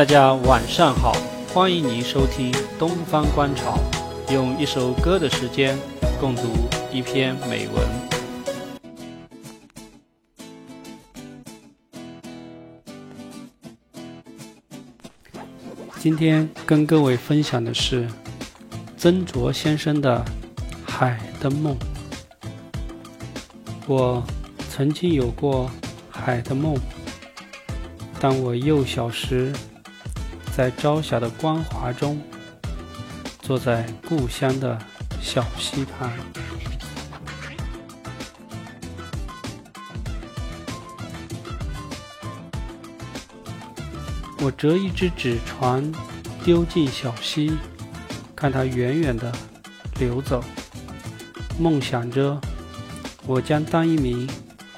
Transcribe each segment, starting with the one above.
大家晚上好，欢迎您收听《东方观潮》，用一首歌的时间共读一篇美文。今天跟各位分享的是曾卓先生的《海的梦》。我曾经有过海的梦，当我幼小时。在朝霞的光华中，坐在故乡的小溪畔，我折一只纸船，丢进小溪，看它远远的流走，梦想着我将当一名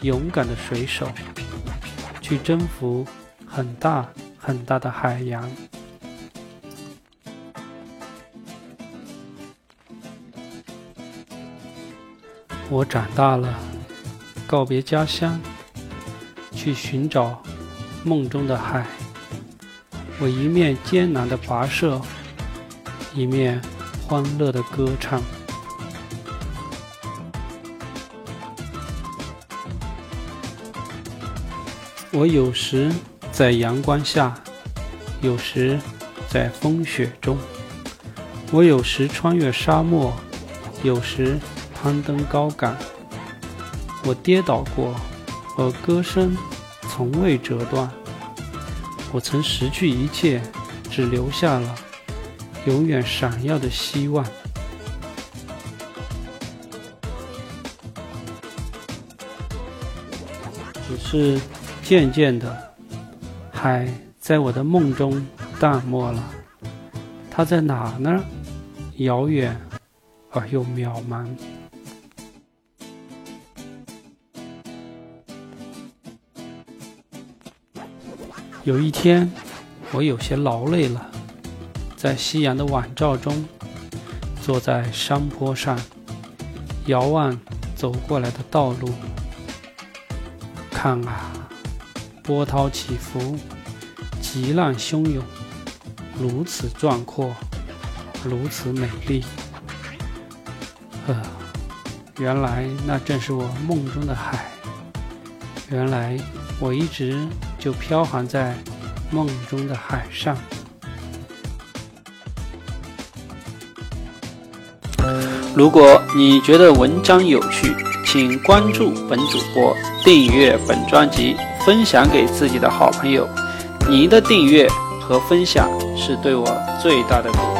勇敢的水手，去征服很大。很大的海洋。我长大了，告别家乡，去寻找梦中的海。我一面艰难的跋涉，一面欢乐的歌唱。我有时。在阳光下，有时在风雪中，我有时穿越沙漠，有时攀登高岗。我跌倒过，而歌声从未折断。我曾失去一切，只留下了永远闪耀的希望。只是渐渐的。海在我的梦中淡漠了，它在哪呢？遥远而又渺茫。有一天，我有些劳累了，在夕阳的晚照中，坐在山坡上，遥望走过来的道路，看啊。波涛起伏，急浪汹涌，如此壮阔，如此美丽。呵，原来那正是我梦中的海。原来我一直就飘航在梦中的海上。如果你觉得文章有趣，请关注本主播，订阅本专辑。分享给自己的好朋友，您的订阅和分享是对我最大的鼓励。